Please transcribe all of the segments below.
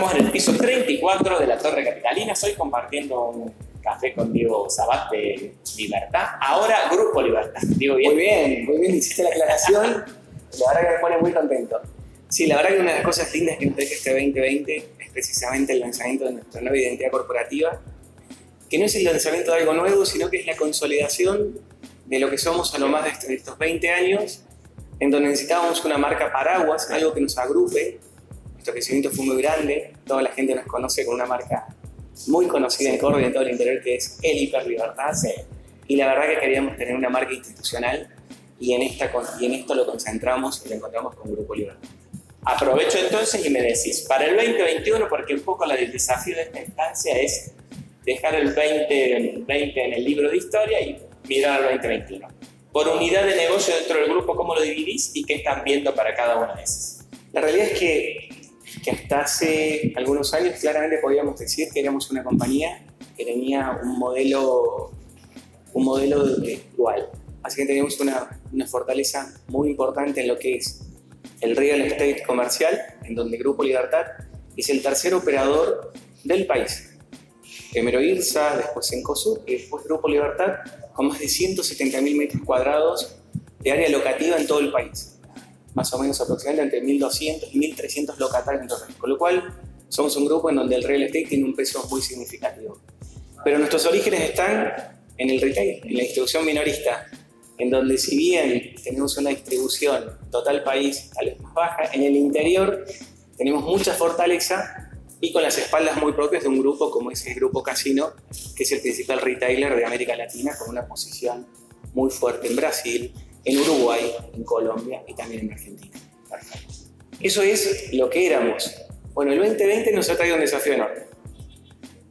Estamos en el piso 34 de la Torre Capitalina. Estoy compartiendo un café con Diego Sabat de Libertad. Ahora Grupo Libertad. Digo bien. Muy bien, muy bien, hiciste la aclaración. La verdad que me pone muy contento. Sí, la verdad que una de las cosas lindas que nos deja este 2020 es precisamente el lanzamiento de nuestra nueva identidad corporativa, que no es el lanzamiento de algo nuevo, sino que es la consolidación de lo que somos a lo más de estos 20 años, en donde necesitábamos una marca paraguas, algo que nos agrupe. Nuestro crecimiento fue muy grande, toda la gente nos conoce con una marca muy conocida en Córdoba y en todo el interior, que es el Hiper Libertad. Y la verdad que queríamos tener una marca institucional y en, esta, y en esto lo concentramos y lo encontramos con Grupo Libertad. Aprovecho entonces y me decís, para el 2021, porque un poco el desafío de esta instancia es dejar el 2020 en el libro de historia y mirar al 2021. Por unidad de negocio dentro del grupo, ¿cómo lo dividís y qué están viendo para cada una de esas? La realidad es que, que hasta hace algunos años claramente podíamos decir que éramos una compañía que tenía un modelo, un modelo dual. Así que teníamos una, una fortaleza muy importante en lo que es el real estate comercial, en donde Grupo Libertad es el tercer operador del país. Primero IRSA, después Encosur y después Grupo Libertad, con más de 170.000 metros cuadrados de área locativa en todo el país. Más o menos aproximadamente entre 1.200 y 1.300 locatarios en país. Con lo cual, somos un grupo en donde el real estate tiene un peso muy significativo. Pero nuestros orígenes están en el retail, en la distribución minorista, en donde si bien tenemos una distribución total país tal vez más baja, en el interior tenemos mucha fortaleza y con las espaldas muy propias de un grupo como es el Grupo Casino, que es el principal retailer de América Latina con una posición muy fuerte en Brasil, en Uruguay, en Colombia y también en Argentina. Eso es lo que éramos. Bueno, el 2020 nos ha traído un desafío enorme.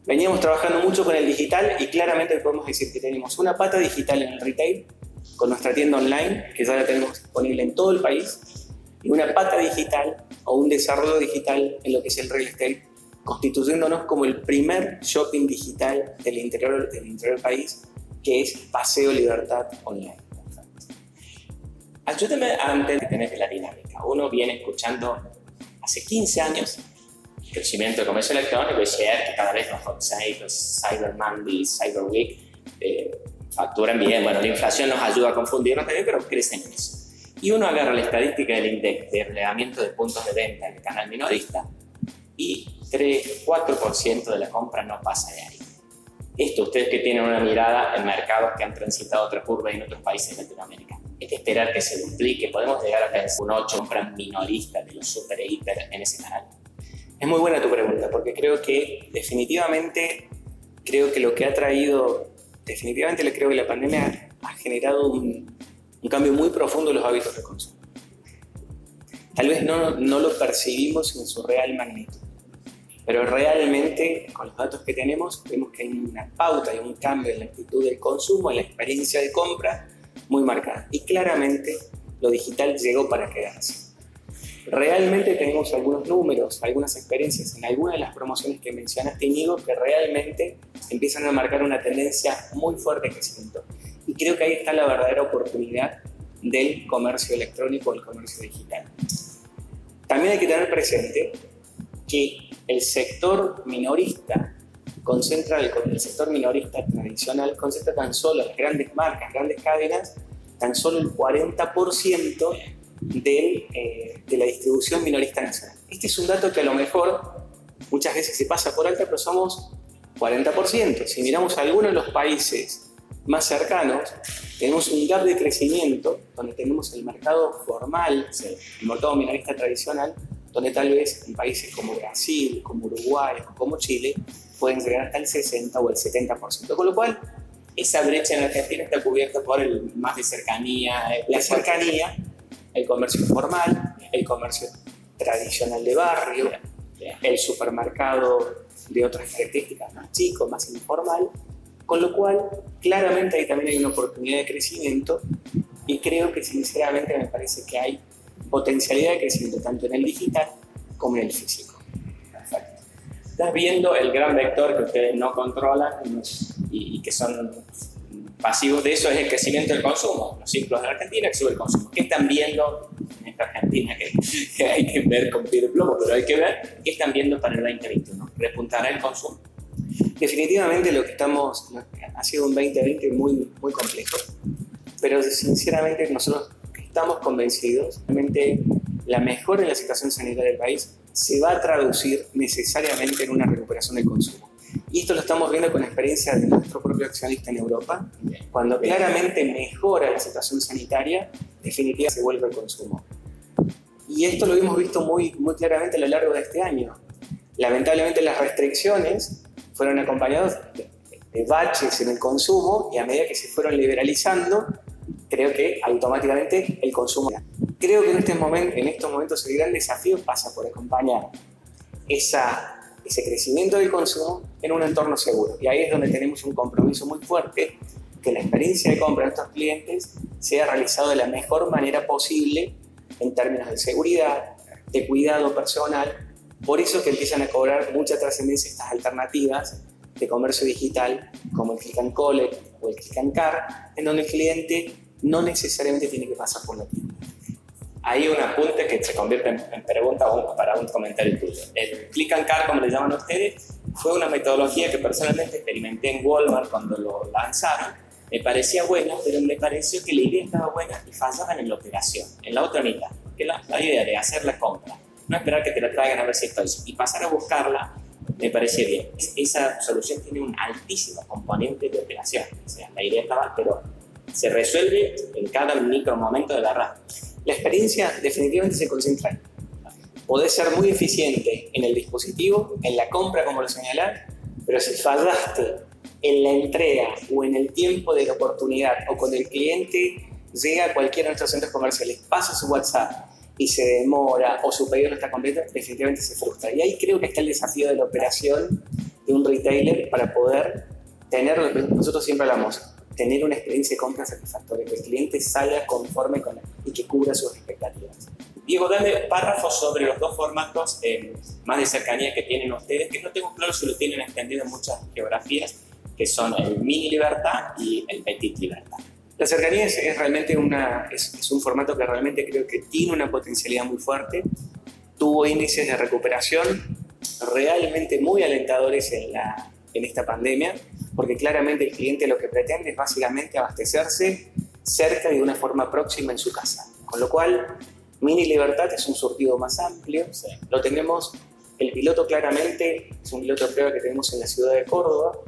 Veníamos trabajando mucho con el digital y claramente podemos decir que tenemos una pata digital en el retail con nuestra tienda online, que ya la tenemos disponible en todo el país, y una pata digital o un desarrollo digital en lo que es el real estate, constituyéndonos como el primer shopping digital del interior del, interior del país, que es Paseo Libertad Online. Ayúdame antes de tener la dinámica. Uno viene escuchando hace 15 años el crecimiento del comercio electrónico y share que cada vez los hot sales, Cyber Monday, Cyber Week, eh, facturan bien. Bueno, la inflación nos ayuda a confundirnos también, pero crecen en eso. Y uno agarra la estadística del index de empleamiento de puntos de venta en el canal minorista y 3-4% de la compra no pasa de ahí. Esto, ustedes que tienen una mirada en mercados que han transitado otra curva en otros países de Es esperar que se duplique. Podemos llegar a tener un 8 compras minoristas de los super e hiper en ese canal. Es muy buena tu pregunta, porque creo que definitivamente creo que lo que ha traído definitivamente le creo que la pandemia ha generado un, cambio muy profundo en los hábitos de consumo. Tal vez no, no lo percibimos en su real magnitud, pero realmente con los datos que tenemos vemos que hay una pauta y un cambio en la actitud del consumo, en la experiencia de compra muy marcada. Y claramente lo digital llegó para quedarse realmente tenemos algunos números, algunas experiencias en algunas de las promociones que mencionaste, Inigo, que realmente empiezan a marcar una tendencia muy fuerte de crecimiento. Y creo que ahí está la verdadera oportunidad del comercio electrónico, del comercio digital. También hay que tener presente que el sector minorista concentra, el, sector minorista tradicional concentra tan solo las grandes marcas, grandes cadenas, tan solo el 40% de, eh, de la distribución minorista nacional. Este es un dato que a lo mejor muchas veces se pasa por alta, pero somos 40%. Si miramos algunos de los países más cercanos, tenemos un gap de crecimiento donde tenemos el mercado formal, el mercado minorista tradicional, donde tal vez en países como Brasil, como Uruguay como Chile pueden llegar hasta el 60 o el 70%. Con lo cual, esa brecha en Argentina está cubierta por el más de cercanía, la cercanía el comercio informal, el comercio tradicional de barrio, el supermercado de otras características más chico, más informal, con lo cual claramente ahí también hay una oportunidad de crecimiento y creo que sinceramente me parece que hay potencialidad de crecimiento tanto en el digital como en el físico. Estás viendo el gran vector que ustedes no controlan y que son pasivo de eso es el crecimiento del consumo, los ciclos de la Argentina que sube el consumo. ¿Qué están viendo esta Argentina que, hay que ver con pie de plomo, pero hay que ver qué están viendo para el 2021. ¿Repuntará el consumo? Definitivamente lo que estamos, ha sido un 2020 muy, muy complejo, pero sinceramente nosotros estamos convencidos, realmente la mejora en la situación sanitaria del país se va a traducir necesariamente en una recuperación del consumo. Y esto lo estamos viendo con la experiencia de nuestro propio accionista en Europa. Cuando claramente mejora la situación sanitaria, definitivamente se vuelve el consumo. Y esto lo hemos visto muy, muy claramente a lo largo de este año. Lamentablemente las restricciones fueron acompañadas de baches en el consumo y a medida que se fueron liberalizando, creo que automáticamente el consumo. Creo que en, este en estos momentos el gran desafío pasa por acompañar ese crecimiento del consumo en un entorno seguro. Y ahí es donde tenemos un compromiso muy fuerte que la experiencia de compra de estos clientes sea realizada de la mejor manera posible en términos de seguridad, de cuidado personal. Por eso es que empiezan a cobrar mucha trascendencia estas alternativas de comercio digital como el Click and Collect o el Click and Car, en donde el cliente no necesariamente tiene que pasar por la tienda hay un apunte que se convierte en, pregunta para un comentario tuyo. El click and car, como le llaman ustedes, fue una metodología que personalmente experimenté en Walmart cuando lo lanzaron. Me parecía buena, pero me pareció que la idea estaba buena y fallaban en la operación, en la otra mitad. Que la, la idea de hacer la compra, no esperar que te la traigan a ver si estoy, y pasar a buscarla, me parecía bien. Esa solución tiene un altísimo componente de operación. O sea, la idea estaba, pero se resuelve en cada micro momento de la red. La experiencia definitivamente se concentra en Podés ser muy eficiente en el dispositivo, en la compra, como lo señalar, pero si fallaste en la entrega o en el tiempo de la oportunidad o cuando el cliente llega a cualquiera de nuestros centros comerciales, pasa su WhatsApp y se demora o su pedido no está completo, definitivamente se frustra. Y ahí creo que está el desafío de la operación de un retailer para poder tener lo que nosotros siempre hablamos, tener una experiencia de compra satisfactoria, que el cliente salga conforme con y que cubra sus expectativas. Diego, dame párrafos sobre los dos formatos eh, más de cercanía que tienen ustedes, que no tengo claro si lo tienen extendido en muchas geografías, que son el mini libertad y el petit libertad. La cercanía es, realmente una, es, es, un formato que realmente creo que tiene una potencialidad muy fuerte, tuvo índices de recuperación realmente muy alentadores en, la, en esta pandemia porque claramente el cliente lo que pretende es básicamente abastecerse cerca y de una forma próxima en su casa. Con lo cual, Mini Libertad es un surtido más amplio. Lo tenemos, el piloto claramente es un piloto prueba que tenemos en la ciudad de Córdoba,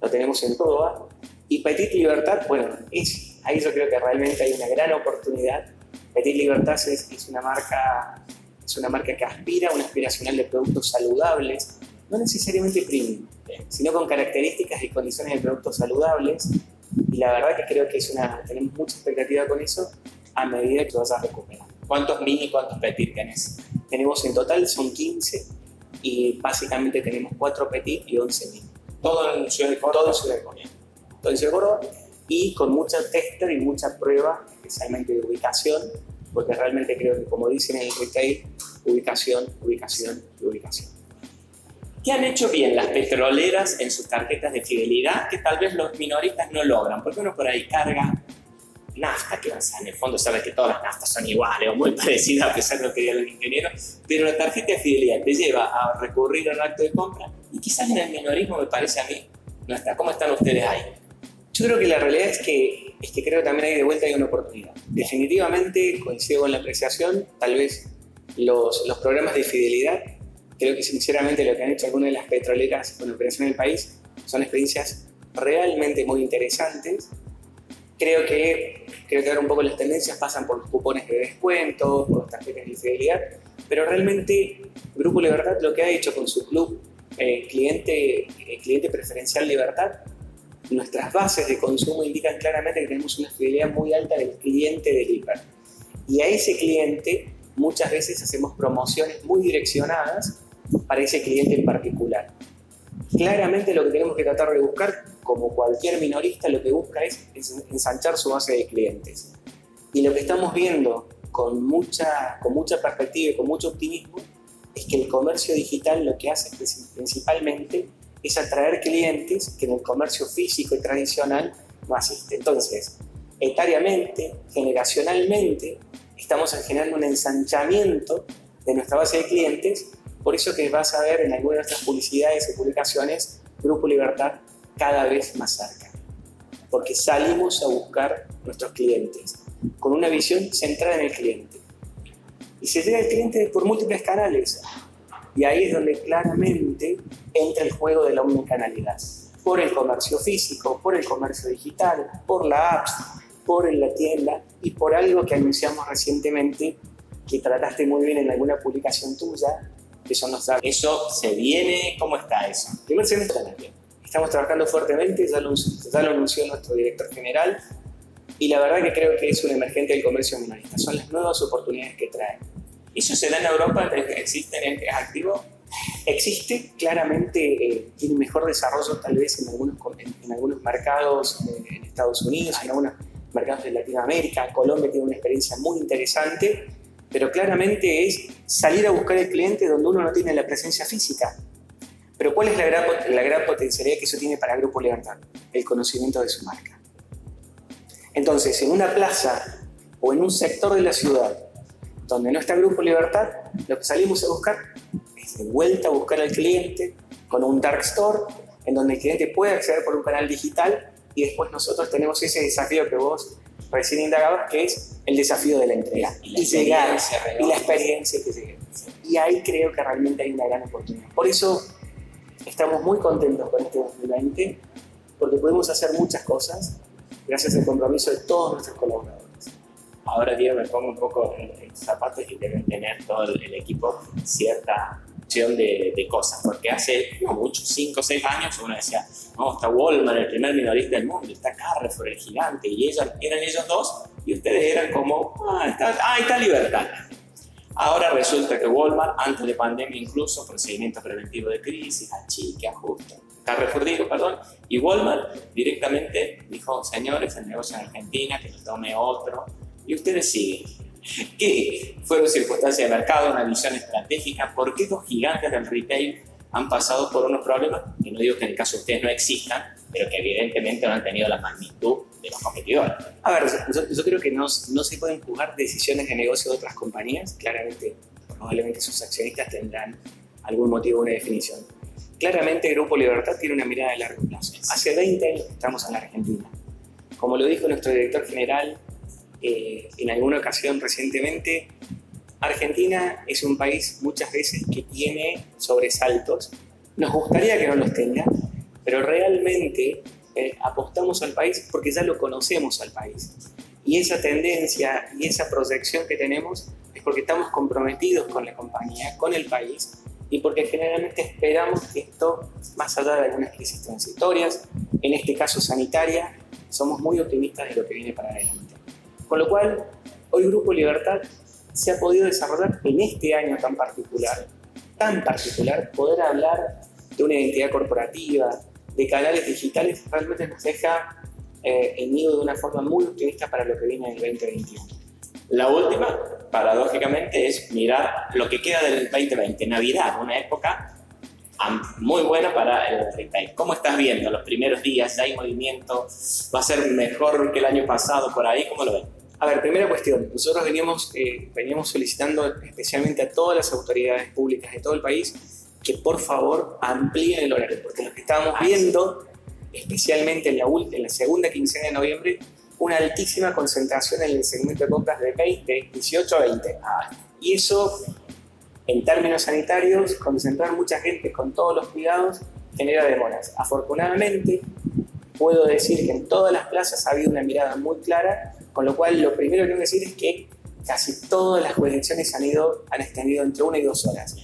lo tenemos en Córdoba. Y Petit Libertad, bueno, es, ahí yo creo que realmente hay una gran oportunidad. Petit Libertad es, es una marca es una marca que aspira a una aspiracional de productos saludables, no necesariamente premium, sino con características y condiciones de productos saludables. Y la verdad que creo que es una, tenemos mucha expectativa con eso a medida que vas a recuperar. ¿Cuántos mini y cuántos petit tenés? Tenemos en total, son 15 y básicamente tenemos 4 petit y 11 mini. Todo en Ciudad de Córdoba. Todo en Ciudad de Córdoba. Todo en Ciudad de Córdoba y con mucha tester y mucha prueba, especialmente de ubicación, porque realmente creo que como dicen en el retail, ubicación, ubicación y ubicación. ¿Qué han hecho bien las petroleras en sus tarjetas de fidelidad que tal vez los minoristas no logran? Porque uno por ahí carga nafta, que en el fondo sabe que todas las naftas son iguales o muy parecidas a pesar de lo que digan los ingenieros, pero la tarjeta de fidelidad te lleva a recurrir al acto de compra y quizás en el minorismo me parece a mí no está. ¿Cómo están ustedes ahí? Yo creo que la realidad es que, es que creo que también hay de vuelta hay una oportunidad. Definitivamente coincido con la apreciación, tal vez los, los programas de fidelidad Creo que sinceramente lo que han hecho algunas de las petroleras con operación en el país son experiencias realmente muy interesantes. Creo que, creo que ahora un poco las tendencias pasan por los cupones de descuento, por las tarjetas de fidelidad, pero realmente Grupo Libertad lo que ha hecho con su club eh, cliente, eh, cliente preferencial Libertad, nuestras bases de consumo indican claramente que tenemos una fidelidad muy alta del cliente del hiper. Y a ese cliente muchas veces hacemos promociones muy direccionadas para ese cliente en particular. Claramente lo que tenemos que tratar de buscar, como cualquier minorista, lo que busca es ensanchar su base de clientes. Y lo que estamos viendo con mucha, con mucha perspectiva y con mucho optimismo es que el comercio digital lo que hace principalmente es atraer clientes que en el comercio físico y tradicional no asisten. Entonces, etariamente, generacionalmente, estamos generando un ensanchamiento de nuestra base de clientes, por eso que vas a ver en algunas de nuestras publicidades y publicaciones Grupo Libertad cada vez más cerca, porque salimos a buscar nuestros clientes con una visión centrada en el cliente. Y se llega al cliente por múltiples canales, y ahí es donde claramente entra el juego de la omnicanalidad. Por el comercio físico, por el comercio digital, por la apps, por la tienda y por algo que anunciamos recientemente que trataste muy bien en alguna publicación tuya, que son los datos. ¿Eso se viene? ¿Cómo está eso? Primer semestre también. Estamos trabajando fuertemente, ya lo, ya lo anunció nuestro director general, y la verdad que creo que es un emergente del comercio minorista. Son las nuevas oportunidades que trae. ¿Eso se da en Europa? ¿Existe? ¿Es activo? Existe, claramente eh, tiene mejor desarrollo tal vez en algunos, en, algunos mercados eh, en Estados Unidos, en algunos mercados de Latinoamérica. Colombia tiene una experiencia muy interesante, pero claramente es salir a buscar el cliente donde uno no tiene la presencia física. Pero ¿cuál es la gran, potencialidad que eso tiene para Grupo Libertad? El conocimiento de su marca. Entonces, en una plaza o en un sector de la ciudad donde no está Grupo Libertad, lo que salimos a buscar es de vuelta a buscar al cliente con un dark store en donde el cliente puede acceder por un canal digital y después nosotros tenemos ese desafío que vos recién indagabas, que es el desafío de la entrega. Y, la, experiencia, y la experiencia que se Y ahí creo que realmente hay una gran oportunidad. Por eso estamos muy contentos con este 2020, porque podemos hacer muchas cosas gracias al compromiso de todos nuestros colaboradores. Ahora, Diego, me pongo un poco en, zapatos y deben tener todo el, equipo cierta opción de, cosas, porque hace no mucho, 5 o 6 años, uno decía, no, está Walmart, el primer minorista del mundo, está Carrefour, el gigante, y ellos, eran ellos dos, y ustedes eran como, ah, está, ah, está Libertad. Ahora resulta que Walmart, antes de pandemia incluso, procedimiento preventivo de crisis, achique, ajuste, Carrefour digo, perdón, y Walmart directamente dijo, señores, el negocio en Argentina, que lo tome otro, y ustedes siguen. ¿Qué fueron circunstancias de mercado, una visión estratégica? ¿Por qué los gigantes del retail han pasado por unos problemas que no digo que en el caso de ustedes no existan, pero que evidentemente no han tenido la magnitud de los competidores? A ver, yo, creo que no, no se pueden juzgar decisiones de negocio de otras compañías. Claramente, probablemente sus accionistas tendrán algún motivo, una definición. Claramente, Grupo Libertad tiene una mirada de largo plazo. Hace 20 años estamos en la Argentina. Como lo dijo nuestro director general, eh, en alguna ocasión recientemente, Argentina es un país muchas veces que tiene sobresaltos. Nos gustaría que no los tenga, pero realmente eh, apostamos al país porque ya lo conocemos al país. Y esa tendencia y esa proyección que tenemos es porque estamos comprometidos con la compañía, con el país, y porque generalmente esperamos que esto, más allá de algunas crisis transitorias, en este caso sanitaria, somos muy optimistas de lo que viene para adelante. Con lo cual, hoy Grupo Libertad se ha podido desarrollar en este año tan particular, tan particular, poder hablar de una identidad corporativa, de canales digitales, realmente nos deja eh, en de una forma muy optimista para lo que viene en el 2021. La última, paradójicamente, es mirar lo que queda del 2020, Navidad, una época muy buena para el retail. ¿Cómo estás viendo los primeros días? ¿Ya hay movimiento? ¿Va a ser mejor que el año pasado por ahí? ¿Cómo lo ven? A ver, primera cuestión. Nosotros veníamos, eh, veníamos solicitando especialmente a todas las autoridades públicas de todo el país que por favor amplíen el horario, porque lo que estábamos ah, viendo, especialmente en la, en la segunda quincena de noviembre, una altísima concentración en el segmento de compras de 20, 18 a 20. Ah, y eso, en términos sanitarios, concentrar mucha gente con todos los cuidados genera demoras. Afortunadamente, puedo decir que en todas las plazas ha habido una mirada muy clara con lo cual, lo primero que tengo que decir es que casi todas las jurisdicciones han, ido, han extendido entre una y dos horas.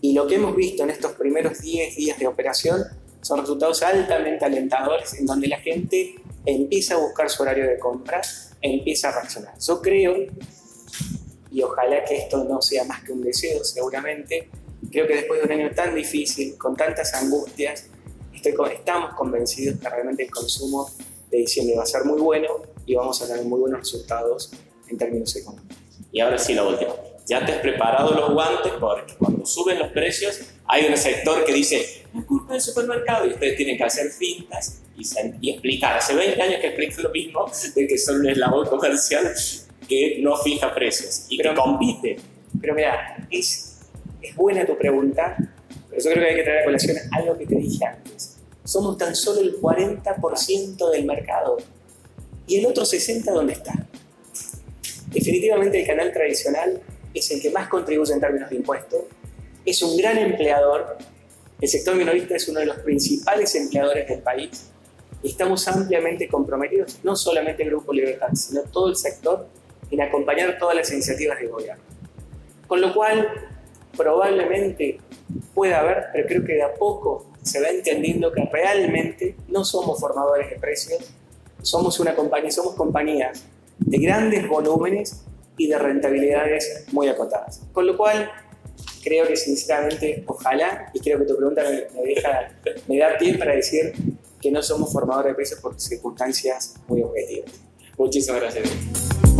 Y lo que hemos visto en estos primeros 10 días de operación son resultados altamente alentadores en donde la gente empieza a buscar su horario de compra, empieza a reaccionar. Yo creo, y ojalá que esto no sea más que un deseo seguramente, creo que después de un año tan difícil, con tantas angustias, estamos convencidos que realmente el consumo de diciembre va a ser muy bueno y vamos a tener muy buenos resultados en términos económicos. Y ahora sí, lo último. Ya te has preparado los guantes porque cuando suben los precios hay un sector que dice, es culpa del supermercado y ustedes tienen que hacer fintas y, explicar. Hace 20 años que explico lo mismo de que son un eslabón comercial que no fija precios y Pero- que compite. Pero mira, es, es buena tu pregunta, pero yo creo que hay que traer a colación algo que te dije antes. Somos tan solo el 40% del mercado. ¿Y el otro 60% dónde está? Definitivamente el canal tradicional es el que más contribuye en términos de impuestos, es un gran empleador, el sector minorista es uno de los principales empleadores del país y estamos ampliamente comprometidos, no solamente el Grupo Libertad, sino todo el sector, en acompañar todas las iniciativas del gobierno. Con lo cual, probablemente pueda haber, pero creo que de a poco se va entendiendo que realmente no somos formadores de precios, somos una compañía, somos compañías de grandes volúmenes y de rentabilidades muy acotadas. Con lo cual, creo que sinceramente, ojalá, y creo que tu pregunta me, me deja, me da pie para decir que no somos formadores de precios por circunstancias muy objetivas. Muchísimas gracias.